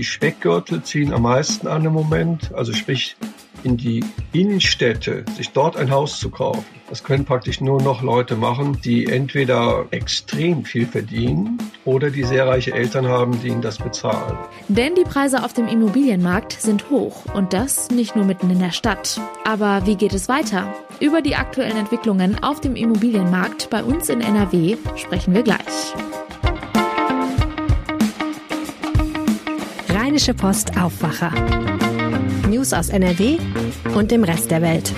Die Speckgürtel ziehen am meisten an im Moment, also sprich in die Innenstädte, sich dort ein Haus zu kaufen. Das können praktisch nur noch Leute machen, die entweder extrem viel verdienen oder die sehr reiche Eltern haben, die ihnen das bezahlen. Denn die Preise auf dem Immobilienmarkt sind hoch und das nicht nur mitten in der Stadt. Aber wie geht es weiter? Über die aktuellen Entwicklungen auf dem Immobilienmarkt bei uns in NRW sprechen wir gleich. Rheinische Post Aufwacher. News aus NRW und dem Rest der Welt.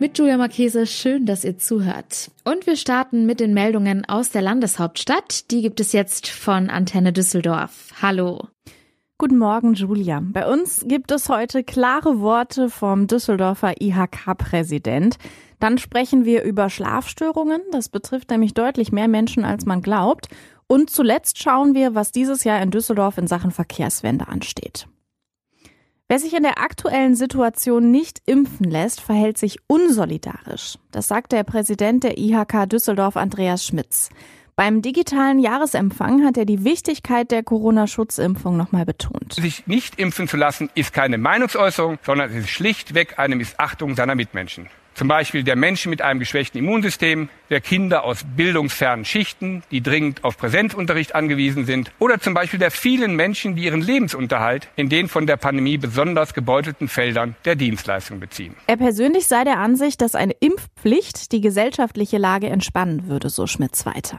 Mit Julia Marchese, schön, dass ihr zuhört. Und wir starten mit den Meldungen aus der Landeshauptstadt. Die gibt es jetzt von Antenne Düsseldorf. Hallo. Guten Morgen, Julia. Bei uns gibt es heute klare Worte vom Düsseldorfer IHK-Präsident. Dann sprechen wir über Schlafstörungen. Das betrifft nämlich deutlich mehr Menschen, als man glaubt. Und zuletzt schauen wir, was dieses Jahr in Düsseldorf in Sachen Verkehrswende ansteht. Wer sich in der aktuellen Situation nicht impfen lässt, verhält sich unsolidarisch. Das sagt der Präsident der IHK Düsseldorf, Andreas Schmitz. Beim digitalen Jahresempfang hat er die Wichtigkeit der Corona-Schutzimpfung nochmal betont. Sich nicht impfen zu lassen, ist keine Meinungsäußerung, sondern es ist schlichtweg eine Missachtung seiner Mitmenschen zum Beispiel der Menschen mit einem geschwächten Immunsystem, der Kinder aus bildungsfernen Schichten, die dringend auf Präsenzunterricht angewiesen sind, oder zum Beispiel der vielen Menschen, die ihren Lebensunterhalt in den von der Pandemie besonders gebeutelten Feldern der Dienstleistung beziehen. Er persönlich sei der Ansicht, dass eine Impfpflicht die gesellschaftliche Lage entspannen würde, so Schmitz weiter.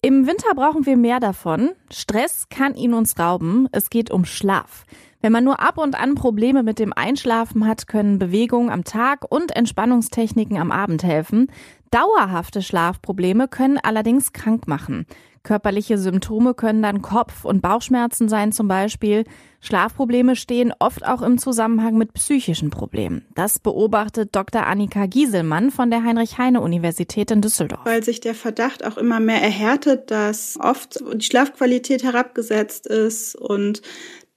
Im Winter brauchen wir mehr davon. Stress kann ihn uns rauben. Es geht um Schlaf. Wenn man nur ab und an Probleme mit dem Einschlafen hat, können Bewegungen am Tag und Entspannungstechniken am Abend helfen. Dauerhafte Schlafprobleme können allerdings krank machen. Körperliche Symptome können dann Kopf- und Bauchschmerzen sein zum Beispiel. Schlafprobleme stehen oft auch im Zusammenhang mit psychischen Problemen. Das beobachtet Dr. Annika Gieselmann von der Heinrich-Heine-Universität in Düsseldorf. Weil sich der Verdacht auch immer mehr erhärtet, dass oft die Schlafqualität herabgesetzt ist und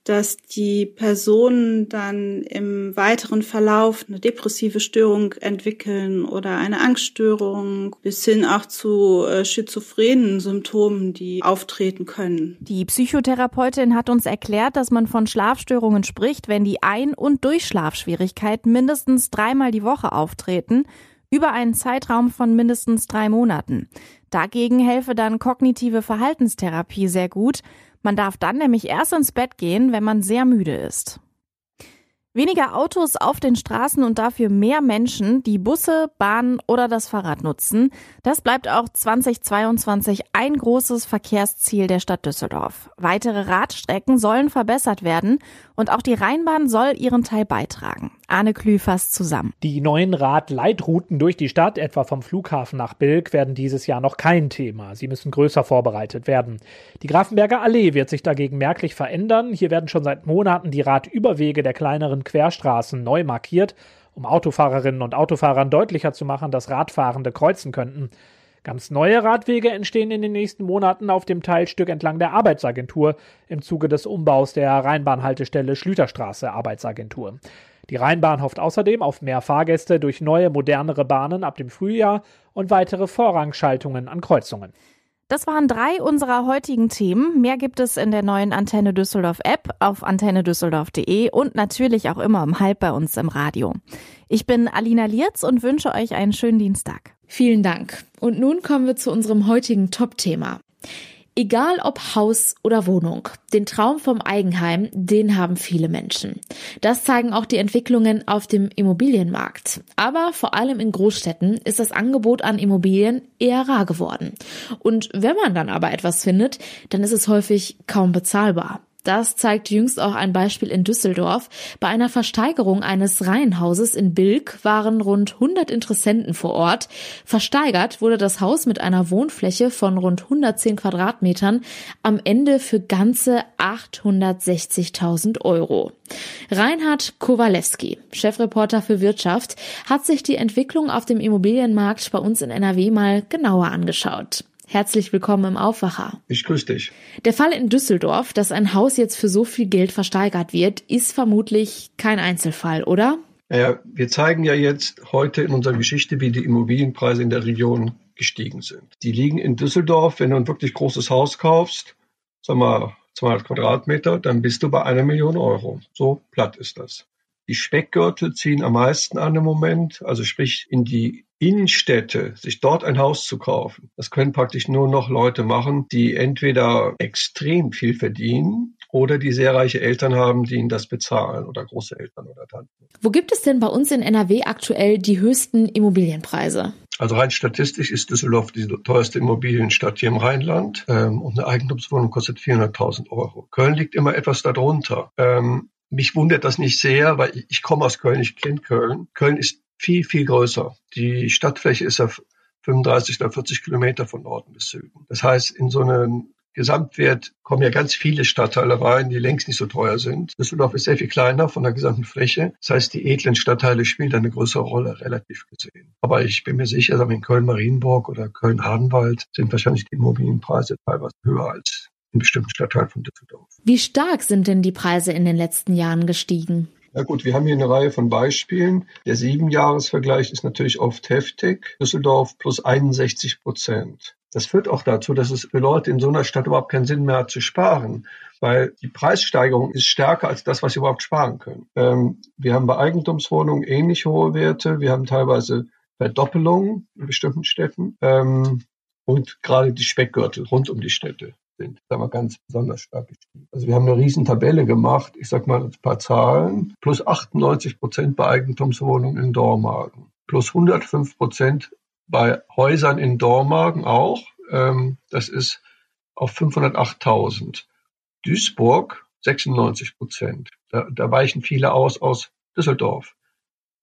dass die Personen dann im weiteren Verlauf eine depressive Störung entwickeln oder eine Angststörung bis hin auch zu äh, schizophrenen Symptomen, die auftreten können. Die Psychotherapeutin hat uns erklärt, dass man von Schlafstörungen spricht, wenn die Ein- und Durchschlafschwierigkeiten mindestens dreimal die Woche auftreten, über einen Zeitraum von mindestens drei Monaten. Dagegen helfe dann kognitive Verhaltenstherapie sehr gut. Man darf dann nämlich erst ins Bett gehen, wenn man sehr müde ist. Weniger Autos auf den Straßen und dafür mehr Menschen, die Busse, Bahnen oder das Fahrrad nutzen. Das bleibt auch 2022 ein großes Verkehrsziel der Stadt Düsseldorf. Weitere Radstrecken sollen verbessert werden und auch die Rheinbahn soll ihren Teil beitragen. Arne Klü zusammen. Die neuen Radleitrouten durch die Stadt, etwa vom Flughafen nach Bilk, werden dieses Jahr noch kein Thema. Sie müssen größer vorbereitet werden. Die Grafenberger Allee wird sich dagegen merklich verändern. Hier werden schon seit Monaten die Radüberwege der kleineren Querstraßen neu markiert, um Autofahrerinnen und Autofahrern deutlicher zu machen, dass Radfahrende kreuzen könnten. Ganz neue Radwege entstehen in den nächsten Monaten auf dem Teilstück entlang der Arbeitsagentur im Zuge des Umbaus der Rheinbahnhaltestelle Schlüterstraße Arbeitsagentur. Die Rheinbahn hofft außerdem auf mehr Fahrgäste durch neue, modernere Bahnen ab dem Frühjahr und weitere Vorrangschaltungen an Kreuzungen. Das waren drei unserer heutigen Themen. Mehr gibt es in der neuen Antenne Düsseldorf App auf antennedüsseldorf.de und natürlich auch immer um halb bei uns im Radio. Ich bin Alina Lierz und wünsche euch einen schönen Dienstag. Vielen Dank. Und nun kommen wir zu unserem heutigen Top-Thema. Egal ob Haus oder Wohnung, den Traum vom Eigenheim, den haben viele Menschen. Das zeigen auch die Entwicklungen auf dem Immobilienmarkt. Aber vor allem in Großstädten ist das Angebot an Immobilien eher rar geworden. Und wenn man dann aber etwas findet, dann ist es häufig kaum bezahlbar. Das zeigt jüngst auch ein Beispiel in Düsseldorf. Bei einer Versteigerung eines Reihenhauses in Bilk waren rund 100 Interessenten vor Ort. Versteigert wurde das Haus mit einer Wohnfläche von rund 110 Quadratmetern am Ende für ganze 860.000 Euro. Reinhard Kowalewski, Chefreporter für Wirtschaft, hat sich die Entwicklung auf dem Immobilienmarkt bei uns in NRW mal genauer angeschaut. Herzlich willkommen im Aufwacher. Ich grüße dich. Der Fall in Düsseldorf, dass ein Haus jetzt für so viel Geld versteigert wird, ist vermutlich kein Einzelfall, oder? Naja, wir zeigen ja jetzt heute in unserer Geschichte, wie die Immobilienpreise in der Region gestiegen sind. Die liegen in Düsseldorf, wenn du ein wirklich großes Haus kaufst, sag mal 200 Quadratmeter, dann bist du bei einer Million Euro. So platt ist das. Die Speckgürtel ziehen am meisten an im Moment, also sprich in die Innenstädte, sich dort ein Haus zu kaufen. Das können praktisch nur noch Leute machen, die entweder extrem viel verdienen oder die sehr reiche Eltern haben, die ihnen das bezahlen oder Großeltern oder Tanten. Wo gibt es denn bei uns in NRW aktuell die höchsten Immobilienpreise? Also rein statistisch ist Düsseldorf die teuerste Immobilienstadt hier im Rheinland ähm, und eine Eigentumswohnung kostet 400.000 Euro. Köln liegt immer etwas darunter. Ähm, mich wundert das nicht sehr, weil ich, ich komme aus Köln, ich kenne Köln. Köln ist viel, viel größer. Die Stadtfläche ist auf 35 oder 40 Kilometer von Norden bis Süden. Das heißt, in so einem Gesamtwert kommen ja ganz viele Stadtteile rein, die längst nicht so teuer sind. Düsseldorf ist sehr viel kleiner von der gesamten Fläche. Das heißt, die edlen Stadtteile spielen eine größere Rolle, relativ gesehen. Aber ich bin mir sicher, in Köln-Marienburg oder Köln-Hardenwald sind wahrscheinlich die Immobilienpreise teilweise höher als in bestimmten Stadtteilen von Düsseldorf. Wie stark sind denn die Preise in den letzten Jahren gestiegen? Na gut, wir haben hier eine Reihe von Beispielen. Der Siebenjahresvergleich ist natürlich oft heftig. Düsseldorf plus 61 Prozent. Das führt auch dazu, dass es für Leute in so einer Stadt überhaupt keinen Sinn mehr hat zu sparen, weil die Preissteigerung ist stärker als das, was sie überhaupt sparen können. Ähm, wir haben bei Eigentumswohnungen ähnlich hohe Werte. Wir haben teilweise Verdoppelungen in bestimmten Städten ähm, und gerade die Speckgürtel rund um die Städte sind, sagen wir, ganz besonders stark gestiegen. Also wir haben eine riesen Tabelle gemacht, ich sag mal ein paar Zahlen, plus 98 Prozent bei Eigentumswohnungen in Dormagen, plus 105 Prozent bei Häusern in Dormagen auch. Ähm, das ist auf 508.000. Duisburg 96 Prozent. Da, da weichen viele aus aus Düsseldorf.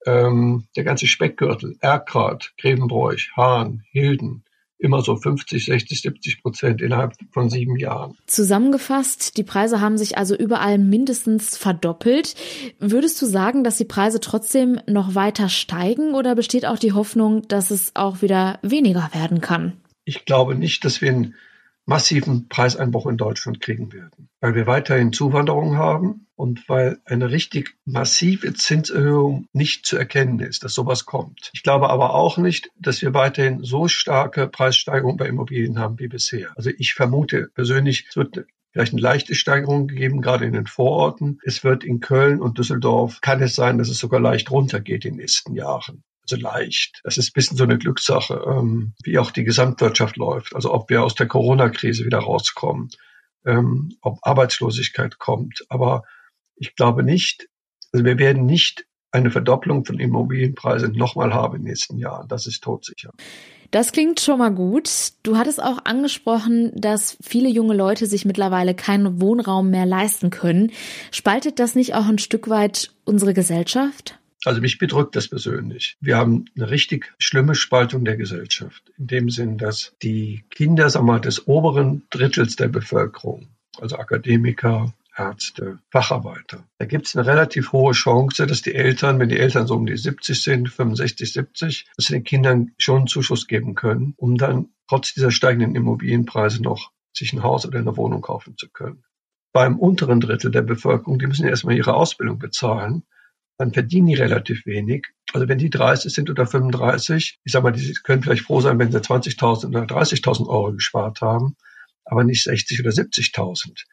Ähm, der ganze Speckgürtel, Erkrath, Grevenbroich, Hahn, Hilden, immer so 50, 60, 70 Prozent innerhalb von sieben Jahren. Zusammengefasst, die Preise haben sich also überall mindestens verdoppelt. Würdest du sagen, dass die Preise trotzdem noch weiter steigen oder besteht auch die Hoffnung, dass es auch wieder weniger werden kann? Ich glaube nicht, dass wir einen massiven Preiseinbruch in Deutschland kriegen werden, weil wir weiterhin Zuwanderung haben und weil eine richtig massive Zinserhöhung nicht zu erkennen ist, dass sowas kommt. Ich glaube aber auch nicht, dass wir weiterhin so starke Preissteigerungen bei Immobilien haben wie bisher. Also ich vermute persönlich, es wird vielleicht eine leichte Steigerung gegeben, gerade in den Vororten. Es wird in Köln und Düsseldorf, kann es sein, dass es sogar leicht runtergeht in den nächsten Jahren also leicht. Das ist ein bisschen so eine Glückssache, ähm, wie auch die Gesamtwirtschaft läuft. Also ob wir aus der Corona-Krise wieder rauskommen, ähm, ob Arbeitslosigkeit kommt. Aber ich glaube nicht, also wir werden nicht eine Verdopplung von Immobilienpreisen nochmal haben in den nächsten Jahren. Das ist todsicher. Das klingt schon mal gut. Du hattest auch angesprochen, dass viele junge Leute sich mittlerweile keinen Wohnraum mehr leisten können. Spaltet das nicht auch ein Stück weit unsere Gesellschaft? Also mich bedrückt das persönlich. Wir haben eine richtig schlimme Spaltung der Gesellschaft. In dem Sinn, dass die Kinder, sagen wir mal, des oberen Drittels der Bevölkerung, also Akademiker, Ärzte, Facharbeiter. Da gibt es eine relativ hohe Chance, dass die Eltern, wenn die Eltern so um die 70 sind, 65, 70, dass sie den Kindern schon einen Zuschuss geben können, um dann trotz dieser steigenden Immobilienpreise noch sich ein Haus oder eine Wohnung kaufen zu können. Beim unteren Drittel der Bevölkerung, die müssen erstmal ihre Ausbildung bezahlen dann verdienen die relativ wenig. Also wenn die 30 sind oder 35, ich sag mal, die können vielleicht froh sein, wenn sie 20.000 oder 30.000 Euro gespart haben, aber nicht 60 oder 70.000.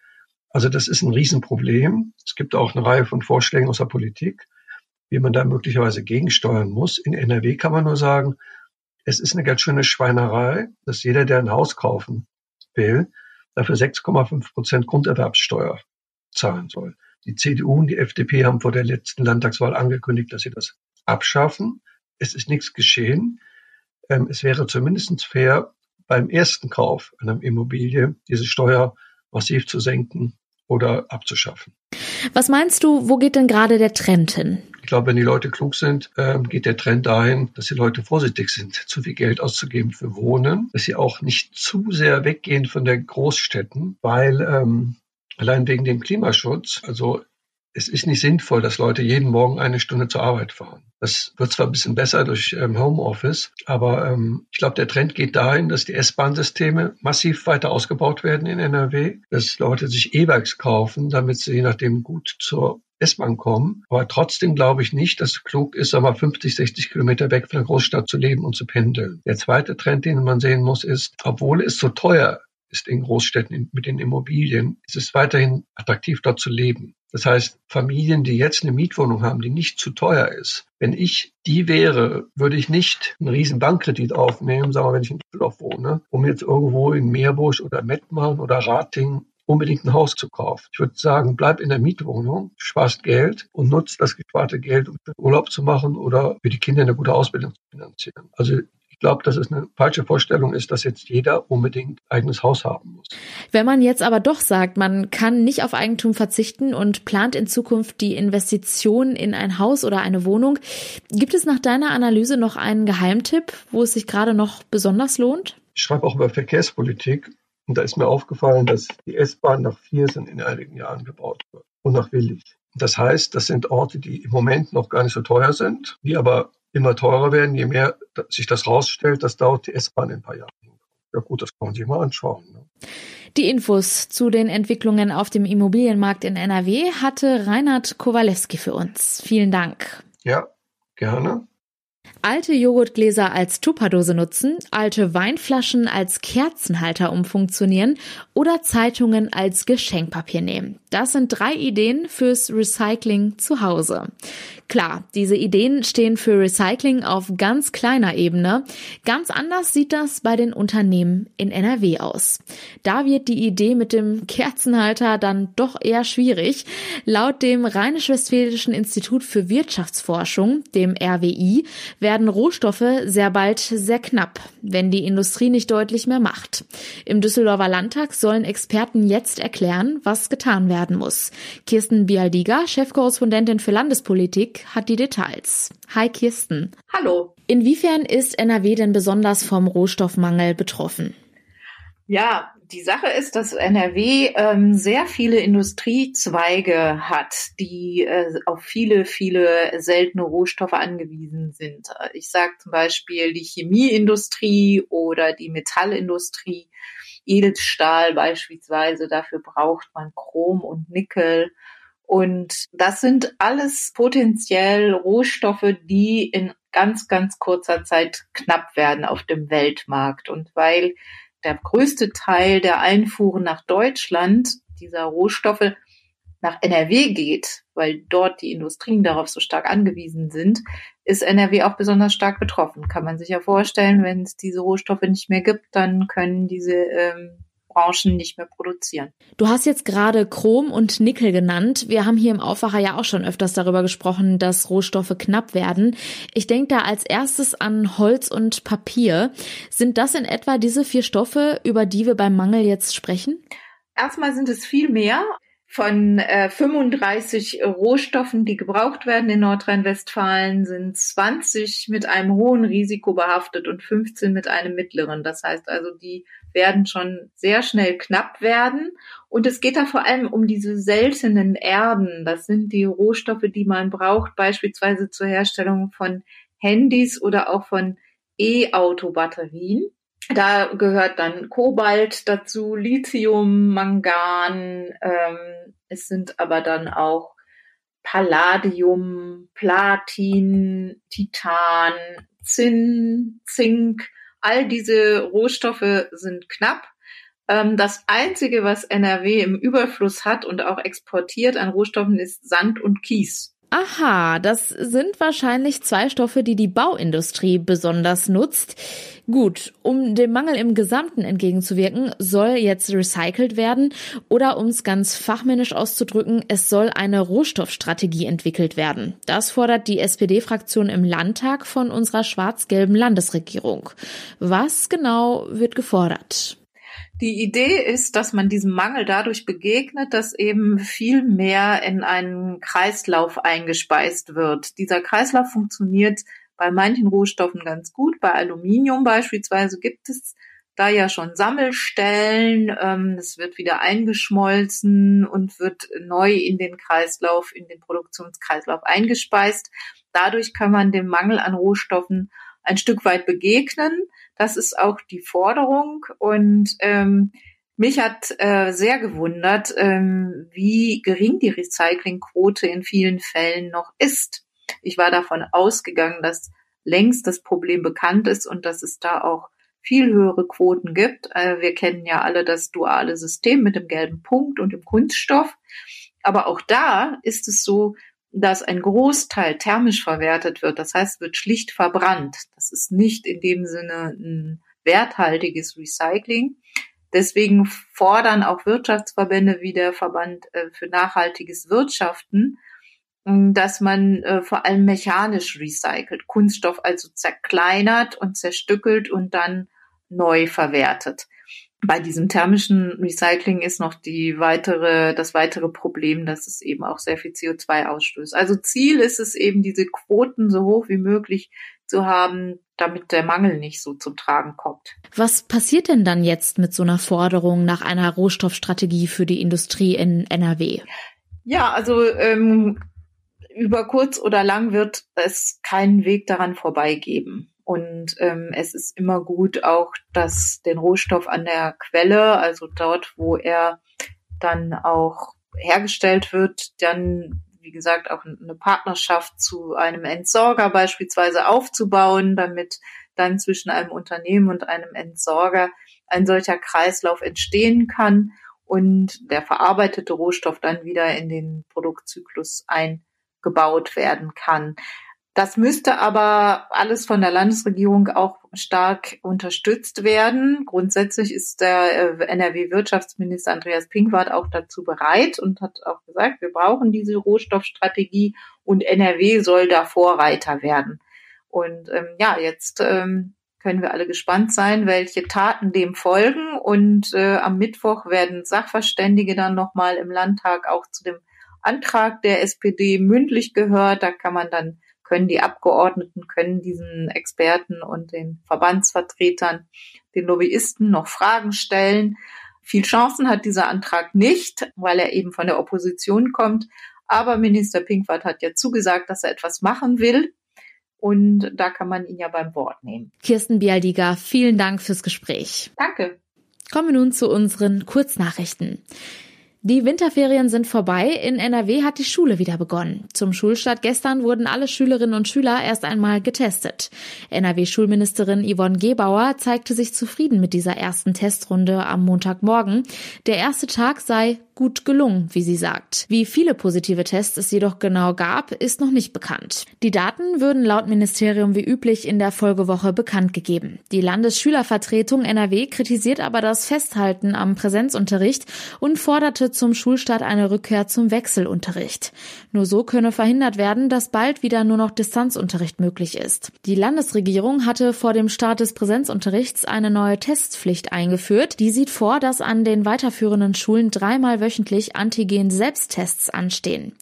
Also das ist ein Riesenproblem. Es gibt auch eine Reihe von Vorschlägen aus der Politik, wie man da möglicherweise gegensteuern muss. In NRW kann man nur sagen, es ist eine ganz schöne Schweinerei, dass jeder, der ein Haus kaufen will, dafür 6,5 Prozent Grunderwerbssteuer zahlen soll. Die CDU und die FDP haben vor der letzten Landtagswahl angekündigt, dass sie das abschaffen. Es ist nichts geschehen. Ähm, es wäre zumindest fair, beim ersten Kauf einer Immobilie diese Steuer massiv zu senken oder abzuschaffen. Was meinst du, wo geht denn gerade der Trend hin? Ich glaube, wenn die Leute klug sind, ähm, geht der Trend dahin, dass die Leute vorsichtig sind, zu viel Geld auszugeben für Wohnen, dass sie auch nicht zu sehr weggehen von der Großstädten, weil ähm, Allein wegen dem Klimaschutz. Also es ist nicht sinnvoll, dass Leute jeden Morgen eine Stunde zur Arbeit fahren. Das wird zwar ein bisschen besser durch ähm, Homeoffice, aber ähm, ich glaube, der Trend geht dahin, dass die S-Bahn-Systeme massiv weiter ausgebaut werden in NRW, dass Leute sich E-Bikes kaufen, damit sie je nachdem gut zur S-Bahn kommen. Aber trotzdem glaube ich nicht, dass es klug ist, aber 50, 60 Kilometer weg von der Großstadt zu leben und zu pendeln. Der zweite Trend, den man sehen muss, ist, obwohl es so teuer ist in Großstädten mit den Immobilien, ist es weiterhin attraktiv, dort zu leben. Das heißt, Familien, die jetzt eine Mietwohnung haben, die nicht zu teuer ist, wenn ich die wäre, würde ich nicht einen riesen Bankkredit aufnehmen, sagen wir, wenn ich in Düsseldorf wohne, um jetzt irgendwo in Meerbusch oder Mettmann oder Rating unbedingt ein Haus zu kaufen. Ich würde sagen, bleib in der Mietwohnung, sparst Geld und nutzt das gesparte Geld, um Urlaub zu machen oder für die Kinder eine gute Ausbildung zu finanzieren. Also glaube, dass es eine falsche Vorstellung ist, dass jetzt jeder unbedingt eigenes Haus haben muss. Wenn man jetzt aber doch sagt, man kann nicht auf Eigentum verzichten und plant in Zukunft die Investition in ein Haus oder eine Wohnung, gibt es nach deiner Analyse noch einen Geheimtipp, wo es sich gerade noch besonders lohnt? Ich schreibe auch über Verkehrspolitik und da ist mir aufgefallen, dass die S-Bahn nach Viersen in einigen Jahren gebaut wird und nach Willig. Das heißt, das sind Orte, die im Moment noch gar nicht so teuer sind, die aber immer teurer werden, je mehr sich das rausstellt, das dauert die S-Bahn in ein paar Jahren. Ja gut, das kann man sich mal anschauen. Ne? Die Infos zu den Entwicklungen auf dem Immobilienmarkt in NRW hatte Reinhard Kowalewski für uns. Vielen Dank. Ja, gerne. Alte Joghurtgläser als Tupperdose nutzen, alte Weinflaschen als Kerzenhalter umfunktionieren oder Zeitungen als Geschenkpapier nehmen. Das sind drei Ideen fürs Recycling zu Hause. Klar, diese Ideen stehen für Recycling auf ganz kleiner Ebene. Ganz anders sieht das bei den Unternehmen in NRW aus. Da wird die Idee mit dem Kerzenhalter dann doch eher schwierig. Laut dem Rheinisch-Westfälischen Institut für Wirtschaftsforschung, dem RWI, werden Rohstoffe sehr bald sehr knapp, wenn die Industrie nicht deutlich mehr macht. Im Düsseldorfer Landtag sollen Experten jetzt erklären, was getan werden muss. Kirsten Bialdiga, Chefkorrespondentin für Landespolitik, hat die Details. Hi Kirsten. Hallo. Inwiefern ist NRW denn besonders vom Rohstoffmangel betroffen? Ja, die Sache ist, dass NRW ähm, sehr viele Industriezweige hat, die äh, auf viele, viele seltene Rohstoffe angewiesen sind. Ich sage zum Beispiel die Chemieindustrie oder die Metallindustrie, Edelstahl beispielsweise, dafür braucht man Chrom und Nickel. Und das sind alles potenziell Rohstoffe, die in ganz, ganz kurzer Zeit knapp werden auf dem Weltmarkt. Und weil der größte Teil der Einfuhren nach Deutschland dieser Rohstoffe nach NRW geht, weil dort die Industrien darauf so stark angewiesen sind, ist NRW auch besonders stark betroffen. Kann man sich ja vorstellen, wenn es diese Rohstoffe nicht mehr gibt, dann können diese ähm, Branchen nicht mehr produzieren. Du hast jetzt gerade Chrom und Nickel genannt. Wir haben hier im Aufwacher ja auch schon öfters darüber gesprochen, dass Rohstoffe knapp werden. Ich denke da als erstes an Holz und Papier. Sind das in etwa diese vier Stoffe, über die wir beim Mangel jetzt sprechen? Erstmal sind es viel mehr. Von äh, 35 Rohstoffen, die gebraucht werden in Nordrhein-Westfalen, sind 20 mit einem hohen Risiko behaftet und 15 mit einem mittleren. Das heißt also, die werden schon sehr schnell knapp werden. Und es geht da vor allem um diese seltenen Erden. Das sind die Rohstoffe, die man braucht, beispielsweise zur Herstellung von Handys oder auch von E-Auto-Batterien. Da gehört dann Kobalt dazu, Lithium, Mangan. Ähm, es sind aber dann auch Palladium, Platin, Titan, Zinn, Zink. All diese Rohstoffe sind knapp. Ähm, das Einzige, was NRW im Überfluss hat und auch exportiert an Rohstoffen, ist Sand und Kies. Aha, das sind wahrscheinlich zwei Stoffe, die die Bauindustrie besonders nutzt. Gut, um dem Mangel im Gesamten entgegenzuwirken, soll jetzt recycelt werden oder um es ganz fachmännisch auszudrücken, es soll eine Rohstoffstrategie entwickelt werden. Das fordert die SPD-Fraktion im Landtag von unserer schwarz-gelben Landesregierung. Was genau wird gefordert? Die Idee ist, dass man diesem Mangel dadurch begegnet, dass eben viel mehr in einen Kreislauf eingespeist wird. Dieser Kreislauf funktioniert bei manchen Rohstoffen ganz gut. Bei Aluminium beispielsweise gibt es da ja schon Sammelstellen. Ähm, es wird wieder eingeschmolzen und wird neu in den Kreislauf, in den Produktionskreislauf eingespeist. Dadurch kann man dem Mangel an Rohstoffen ein Stück weit begegnen. Das ist auch die Forderung. Und ähm, ich Mich hat äh, sehr gewundert, ähm, wie gering die Recyclingquote in vielen Fällen noch ist. Ich war davon ausgegangen, dass längst das Problem bekannt ist und dass es da auch viel höhere Quoten gibt. Äh, wir kennen ja alle das duale System mit dem gelben Punkt und dem Kunststoff. Aber auch da ist es so, dass ein Großteil thermisch verwertet wird. Das heißt, wird schlicht verbrannt. Ist nicht in dem Sinne ein werthaltiges Recycling. Deswegen fordern auch Wirtschaftsverbände wie der Verband äh, für nachhaltiges Wirtschaften, dass man äh, vor allem mechanisch recycelt, Kunststoff also zerkleinert und zerstückelt und dann neu verwertet. Bei diesem thermischen Recycling ist noch die weitere, das weitere Problem, dass es eben auch sehr viel CO2 ausstößt. Also Ziel ist es eben, diese Quoten so hoch wie möglich zu haben, damit der Mangel nicht so zum Tragen kommt. Was passiert denn dann jetzt mit so einer Forderung nach einer Rohstoffstrategie für die Industrie in NRW? Ja, also ähm, über kurz oder lang wird es keinen Weg daran vorbeigeben. Und ähm, es ist immer gut auch, dass den Rohstoff an der Quelle, also dort, wo er dann auch hergestellt wird, dann, wie gesagt, auch eine Partnerschaft zu einem Entsorger beispielsweise aufzubauen, damit dann zwischen einem Unternehmen und einem Entsorger ein solcher Kreislauf entstehen kann und der verarbeitete Rohstoff dann wieder in den Produktzyklus eingebaut werden kann. Das müsste aber alles von der Landesregierung auch stark unterstützt werden. Grundsätzlich ist der äh, NRW-Wirtschaftsminister Andreas Pinkwart auch dazu bereit und hat auch gesagt, wir brauchen diese Rohstoffstrategie und NRW soll da Vorreiter werden. Und ähm, ja, jetzt ähm, können wir alle gespannt sein, welche Taten dem folgen. Und äh, am Mittwoch werden Sachverständige dann nochmal im Landtag auch zu dem Antrag der SPD mündlich gehört. Da kann man dann können die Abgeordneten, können diesen Experten und den Verbandsvertretern, den Lobbyisten noch Fragen stellen. Viel Chancen hat dieser Antrag nicht, weil er eben von der Opposition kommt. Aber Minister Pinkwart hat ja zugesagt, dass er etwas machen will. Und da kann man ihn ja beim Wort nehmen. Kirsten Bialdiger, vielen Dank fürs Gespräch. Danke. Kommen wir nun zu unseren Kurznachrichten. Die Winterferien sind vorbei. In NRW hat die Schule wieder begonnen. Zum Schulstart gestern wurden alle Schülerinnen und Schüler erst einmal getestet. NRW-Schulministerin Yvonne Gebauer zeigte sich zufrieden mit dieser ersten Testrunde am Montagmorgen. Der erste Tag sei gut gelungen, wie sie sagt. Wie viele positive Tests es jedoch genau gab, ist noch nicht bekannt. Die Daten würden laut Ministerium wie üblich in der Folgewoche bekannt gegeben. Die Landesschülervertretung NRW kritisiert aber das Festhalten am Präsenzunterricht und forderte zum Schulstart eine Rückkehr zum Wechselunterricht. Nur so könne verhindert werden, dass bald wieder nur noch Distanzunterricht möglich ist. Die Landesregierung hatte vor dem Start des Präsenzunterrichts eine neue Testpflicht eingeführt. Die sieht vor, dass an den weiterführenden Schulen dreimal wöchentlich Antigen-Selbsttests anstehen.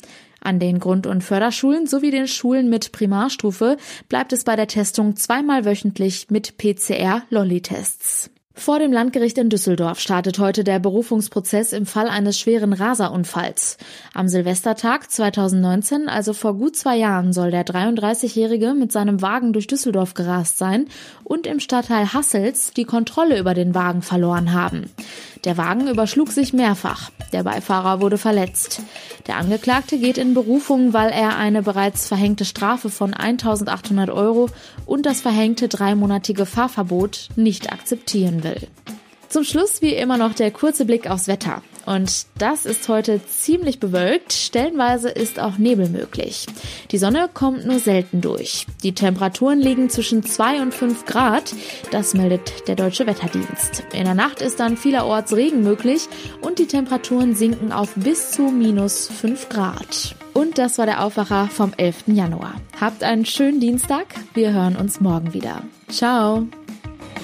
An den Grund- und Förderschulen sowie den Schulen mit Primarstufe bleibt es bei der Testung zweimal wöchentlich mit PCR-Lolli-Tests. Vor dem Landgericht in Düsseldorf startet heute der Berufungsprozess im Fall eines schweren Raserunfalls. Am Silvestertag 2019, also vor gut zwei Jahren, soll der 33-Jährige mit seinem Wagen durch Düsseldorf gerast sein und im Stadtteil Hassels die Kontrolle über den Wagen verloren haben. Der Wagen überschlug sich mehrfach. Der Beifahrer wurde verletzt. Der Angeklagte geht in Berufung, weil er eine bereits verhängte Strafe von 1800 Euro und das verhängte dreimonatige Fahrverbot nicht akzeptieren will. Zum Schluss wie immer noch der kurze Blick aufs Wetter. Und das ist heute ziemlich bewölkt. Stellenweise ist auch Nebel möglich. Die Sonne kommt nur selten durch. Die Temperaturen liegen zwischen 2 und 5 Grad. Das meldet der Deutsche Wetterdienst. In der Nacht ist dann vielerorts Regen möglich und die Temperaturen sinken auf bis zu minus 5 Grad. Und das war der Aufwacher vom 11. Januar. Habt einen schönen Dienstag. Wir hören uns morgen wieder. Ciao.